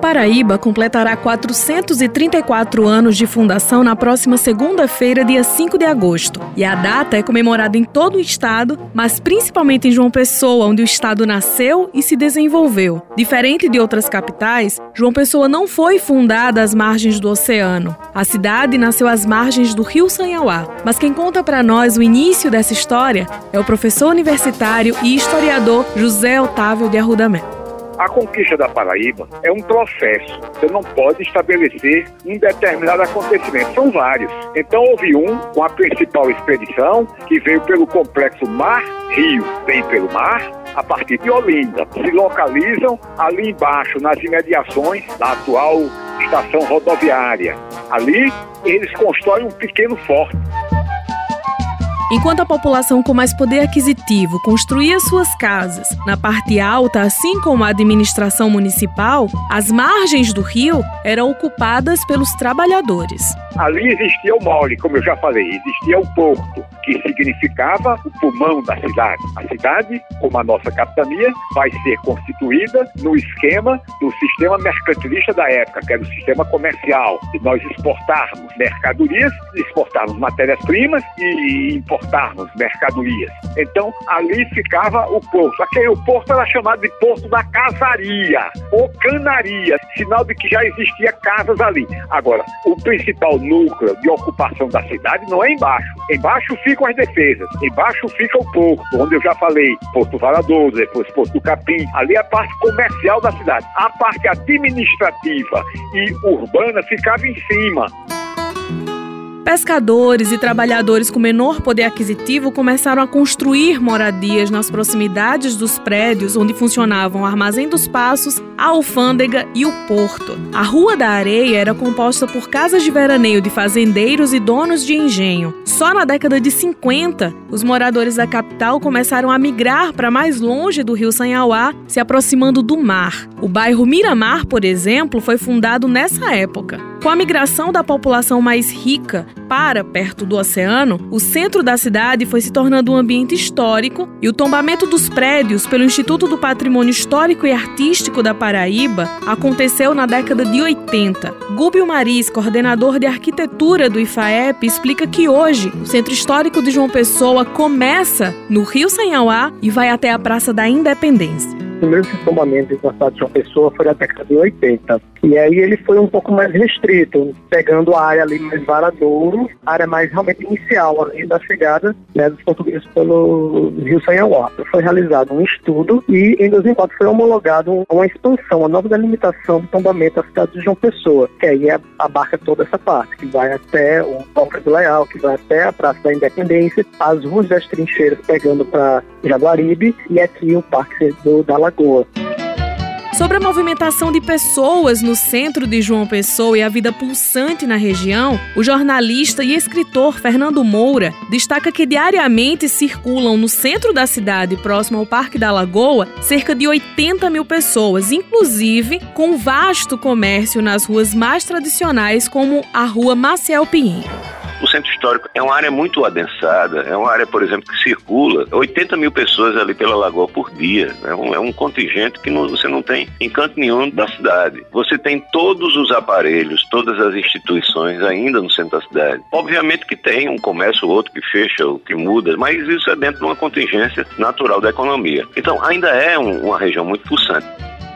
Paraíba completará 434 anos de fundação na próxima segunda-feira, dia 5 de agosto. E a data é comemorada em todo o estado, mas principalmente em João Pessoa, onde o estado nasceu e se desenvolveu. Diferente de outras capitais, João Pessoa não foi fundada às margens do oceano. A cidade nasceu às margens do Rio Sanhauá. Mas quem conta para nós o início dessa história é o professor universitário e historiador José Otávio de Arruda Melo. A conquista da Paraíba é um processo. Você não pode estabelecer um determinado acontecimento. São vários. Então houve um com a principal expedição que veio pelo complexo Mar-Rio. Vem pelo mar a partir de Olinda. Se localizam ali embaixo, nas imediações da atual estação rodoviária. Ali eles constroem um pequeno forte Enquanto a população com mais poder aquisitivo construía suas casas na parte alta, assim como a administração municipal, as margens do rio eram ocupadas pelos trabalhadores. Ali existia o mole, como eu já falei, existia o porto, que significava o pulmão da cidade. A cidade, como a nossa capitania, vai ser constituída no esquema do sistema mercantilista da época, que era o sistema comercial, de nós exportarmos mercadorias, exportarmos matérias-primas e importarmos mercadorias. Então, ali ficava o porto. Aquele o porto era chamado de porto da casaria ou canaria, sinal de que já existia casas ali. Agora, o principal núcleo de ocupação da cidade não é embaixo. Embaixo ficam as defesas, embaixo fica o porto, onde eu já falei, Porto Valadouro, depois Porto do Capim, ali é a parte comercial da cidade. A parte administrativa e urbana ficava em cima. Pescadores e trabalhadores com menor poder aquisitivo começaram a construir moradias nas proximidades dos prédios onde funcionavam o Armazém dos Passos, a alfândega e o porto. A Rua da Areia era composta por casas de veraneio de fazendeiros e donos de engenho. Só na década de 50, os moradores da capital começaram a migrar para mais longe do rio Sanhauá, se aproximando do mar. O bairro Miramar, por exemplo, foi fundado nessa época. Com a migração da população mais rica para perto do oceano, o centro da cidade foi se tornando um ambiente histórico e o tombamento dos prédios pelo Instituto do Patrimônio Histórico e Artístico da Paraíba aconteceu na década de 80. Gúbio Maris, coordenador de arquitetura do IFAEP, explica que hoje o Centro Histórico de João Pessoa começa no Rio Sanhauá e vai até a Praça da Independência primeiros tombamentos na cidade de João Pessoa foi na década de 80. E aí ele foi um pouco mais restrito, pegando a área ali mais Varadouro, área mais realmente inicial ali da chegada né, dos portugueses pelo Rio Sanhauá. Foi realizado um estudo e em 2004 foi homologado uma expansão, uma nova delimitação do tombamento da cidade de João Pessoa, que aí abarca toda essa parte, que vai até o Palco do Leal, que vai até a Praça da Independência, as ruas das trincheiras pegando para Jaguaribe e aqui o Parque do, da. Sobre a movimentação de pessoas no centro de João Pessoa e a vida pulsante na região, o jornalista e escritor Fernando Moura destaca que diariamente circulam no centro da cidade, próximo ao Parque da Lagoa, cerca de 80 mil pessoas, inclusive com vasto comércio nas ruas mais tradicionais, como a Rua Maciel Pinheiro. O centro histórico é uma área muito adensada, é uma área, por exemplo, que circula 80 mil pessoas ali pela lagoa por dia. É um, é um contingente que não, você não tem em canto nenhum da cidade. Você tem todos os aparelhos, todas as instituições ainda no centro da cidade. Obviamente que tem um comércio ou outro que fecha ou que muda, mas isso é dentro de uma contingência natural da economia. Então, ainda é um, uma região muito pulsante.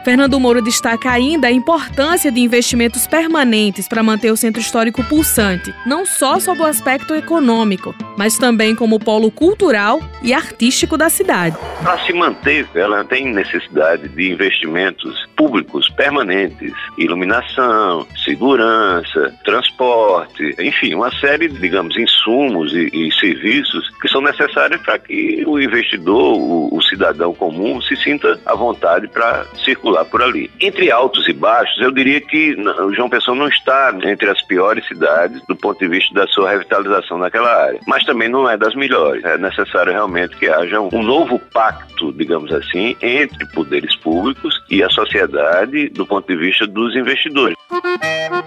Fernando Moura destaca ainda a importância de investimentos permanentes para manter o centro histórico pulsante, não só sob o aspecto econômico, mas também como polo cultural e artístico da cidade. Para se manter, ela tem necessidade de investimentos públicos permanentes, iluminação, segurança, transporte, enfim, uma série, digamos, insumos e, e serviços que são necessários para que o investidor, o, o cidadão comum, se sinta à vontade para circular circular por ali. Entre altos e baixos, eu diria que João Pessoa não está entre as piores cidades do ponto de vista da sua revitalização naquela área, mas também não é das melhores. É necessário realmente que haja um novo pacto, digamos assim, entre poderes públicos e a sociedade do ponto de vista dos investidores.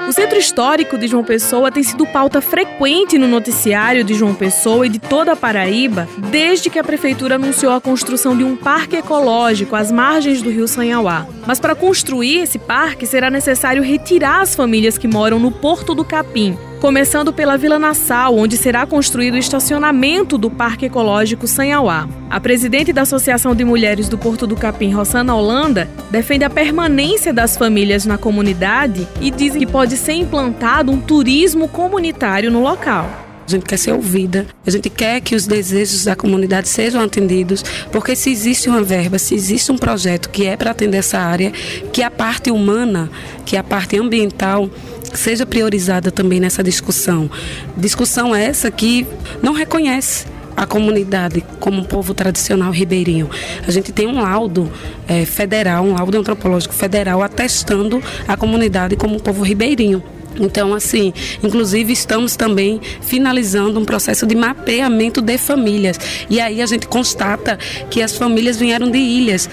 O Centro Histórico de João Pessoa tem sido pauta frequente no noticiário de João Pessoa e de toda a Paraíba desde que a prefeitura anunciou a construção de um parque ecológico às margens do rio Sanhauá. Mas para construir esse parque será necessário retirar as famílias que moram no Porto do Capim, começando pela Vila Nassau, onde será construído o estacionamento do Parque Ecológico Sanhauá. A presidente da Associação de Mulheres do Porto do Capim, Rosana Holanda, defende a permanência das famílias na comunidade e diz que pode ser implantado um turismo comunitário no local. A gente quer ser ouvida, a gente quer que os desejos da comunidade sejam atendidos, porque se existe uma verba, se existe um projeto que é para atender essa área, que a parte humana, que a parte ambiental seja priorizada também nessa discussão. Discussão essa que não reconhece a comunidade como um povo tradicional ribeirinho. A gente tem um laudo é, federal, um laudo antropológico federal atestando a comunidade como um povo ribeirinho. Então, assim, inclusive estamos também finalizando um processo de mapeamento de famílias. E aí a gente constata que as famílias vieram de ilhas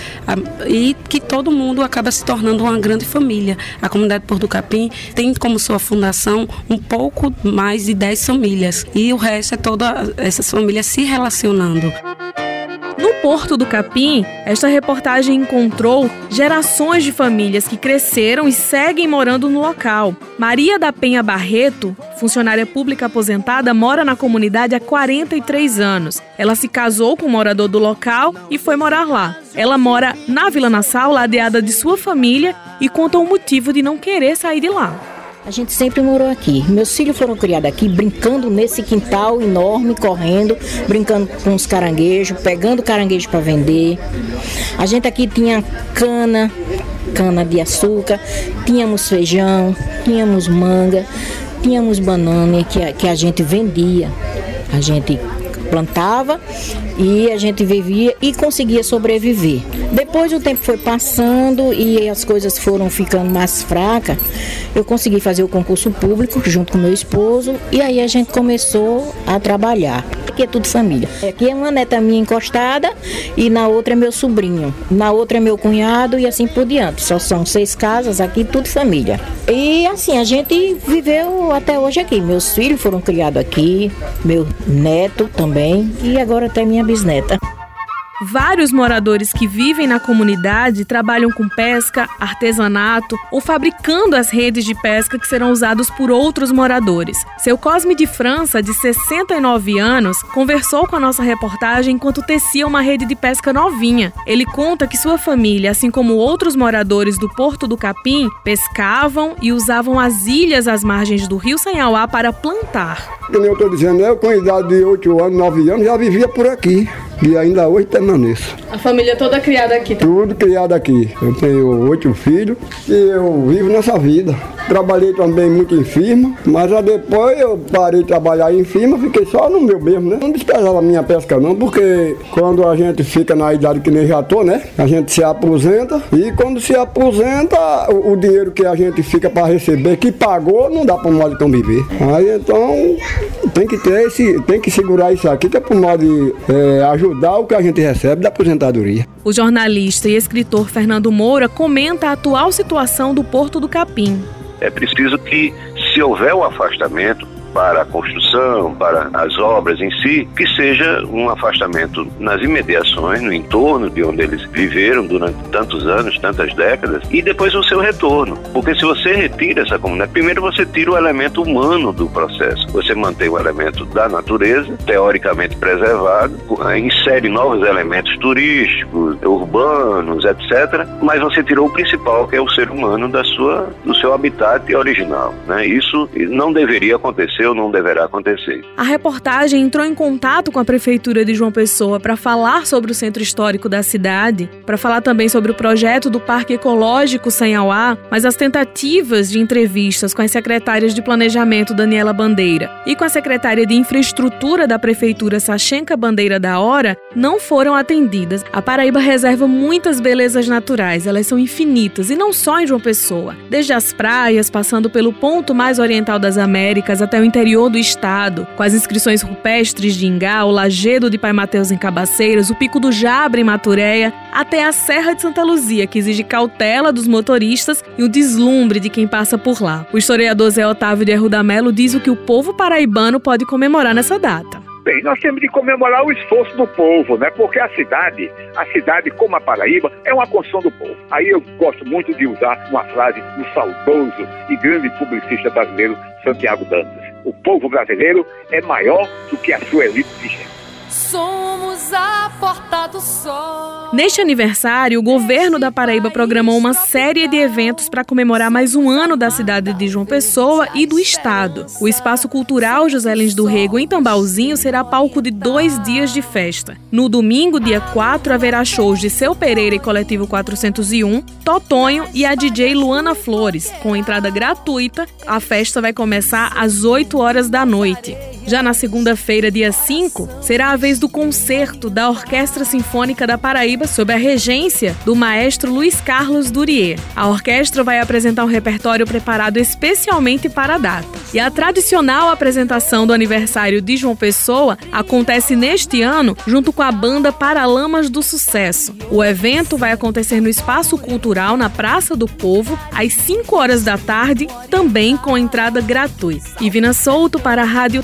e que todo mundo acaba se tornando uma grande família. A comunidade Porto Capim tem como sua fundação um pouco mais de 10 famílias. E o resto é todas essas famílias se relacionando. No Porto do Capim, esta reportagem encontrou gerações de famílias que cresceram e seguem morando no local. Maria da Penha Barreto, funcionária pública aposentada, mora na comunidade há 43 anos. Ela se casou com um morador do local e foi morar lá. Ela mora na Vila Nassau, ladeada de sua família, e conta o motivo de não querer sair de lá. A gente sempre morou aqui. Meus filhos foram criados aqui, brincando nesse quintal enorme, correndo, brincando com os caranguejos, pegando caranguejo para vender. A gente aqui tinha cana, cana de açúcar, tínhamos feijão, tínhamos manga, tínhamos banana que a, que a gente vendia. A gente plantava e a gente vivia e conseguia sobreviver. Depois o tempo foi passando e as coisas foram ficando mais fracas. Eu consegui fazer o concurso público junto com meu esposo e aí a gente começou a trabalhar. Aqui é tudo família. Aqui é uma neta minha encostada e na outra é meu sobrinho. Na outra é meu cunhado e assim por diante. Só são seis casas aqui, tudo família. E assim, a gente viveu até hoje aqui. Meus filhos foram criados aqui, meu neto também e agora até minha bisneta. Vários moradores que vivem na comunidade trabalham com pesca, artesanato ou fabricando as redes de pesca que serão usados por outros moradores. Seu Cosme de França, de 69 anos, conversou com a nossa reportagem enquanto tecia uma rede de pesca novinha. Ele conta que sua família, assim como outros moradores do Porto do Capim, pescavam e usavam as ilhas às margens do rio Sanhauá para plantar. Como eu estou dizendo, eu com idade de 8 anos, 9 anos, já vivia por aqui. E ainda hoje permaneço. A família toda criada aqui? Tá? Tudo criado aqui. Eu tenho oito filhos e eu vivo nessa vida. Trabalhei também muito em firma, mas depois eu parei de trabalhar em firma, fiquei só no meu mesmo, né? Não desprezava a minha pesca não, porque quando a gente fica na idade que nem já tô, né? A gente se aposenta e quando se aposenta, o, o dinheiro que a gente fica para receber, que pagou, não dá para modo então viver. Aí então tem que ter esse, tem que segurar isso aqui, que é para modo é, ajudar o que a gente recebe da aposentadoria. O jornalista e escritor Fernando Moura comenta a atual situação do Porto do Capim. É preciso que, se houver o um afastamento, para a construção, para as obras em si, que seja um afastamento nas imediações, no entorno de onde eles viveram durante tantos anos, tantas décadas, e depois o seu retorno. Porque se você retira essa comunidade, primeiro você tira o elemento humano do processo. Você mantém o elemento da natureza, teoricamente preservado, insere novos elementos turísticos, urbanos, etc. Mas você tirou o principal, que é o ser humano da sua, do seu habitat original. Né? Isso não deveria acontecer aconteceu não deverá acontecer. A reportagem entrou em contato com a Prefeitura de João Pessoa para falar sobre o centro histórico da cidade, para falar também sobre o projeto do Parque Ecológico Sanhauá, mas as tentativas de entrevistas com as secretárias de Planejamento Daniela Bandeira e com a secretária de Infraestrutura da Prefeitura Sachenka Bandeira da Hora não foram atendidas. A Paraíba reserva muitas belezas naturais, elas são infinitas e não só em João Pessoa. Desde as praias, passando pelo ponto mais oriental das Américas até o interior do estado, com as inscrições rupestres de Ingá, o Lagedo de Pai Mateus em Cabaceiras, o Pico do Jabre em Maturéia, até a Serra de Santa Luzia, que exige cautela dos motoristas e o deslumbre de quem passa por lá. O historiador Zé Otávio de Arrudamelo diz o que o povo paraibano pode comemorar nessa data. Bem, nós temos de comemorar o esforço do povo, né? Porque a cidade, a cidade como a Paraíba, é uma construção do povo. Aí eu gosto muito de usar uma frase do saudoso e grande publicista brasileiro Santiago Dantas. O povo brasileiro é maior do que a sua elite vigente. Somos a porta do sol. Neste aniversário, o governo da Paraíba programou uma série de eventos para comemorar mais um ano da cidade de João Pessoa e do estado. O Espaço Cultural José Lins do Rego, em Tambalzinho, será palco de dois dias de festa. No domingo, dia 4, haverá shows de Seu Pereira e Coletivo 401, Totonho e a DJ Luana Flores. Com entrada gratuita, a festa vai começar às 8 horas da noite. Já na segunda-feira, dia 5, será a vez do concerto da Orquestra Sinfônica da Paraíba sob a regência do maestro Luiz Carlos Durier. A orquestra vai apresentar um repertório preparado especialmente para a data. E a tradicional apresentação do aniversário de João Pessoa acontece neste ano junto com a banda Paralamas do Sucesso. O evento vai acontecer no Espaço Cultural na Praça do Povo às 5 horas da tarde, também com entrada gratuita. Ivina Souto para a Rádio